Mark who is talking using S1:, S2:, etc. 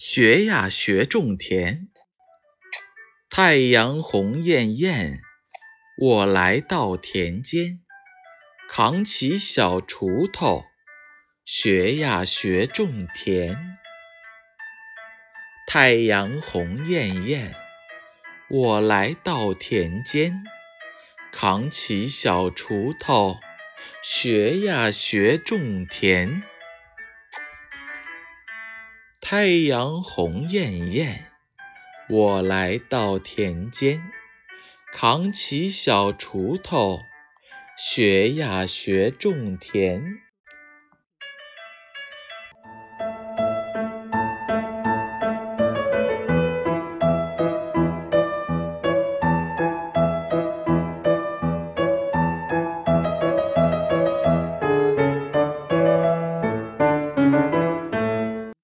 S1: 学呀学种田，太阳红艳艳，我来到田间，扛起小锄头，学呀学种田。太阳红艳艳，我来到田间，扛起小锄头，学呀学种田。太阳红艳艳，我来到田间，扛起小锄头，学呀学种田。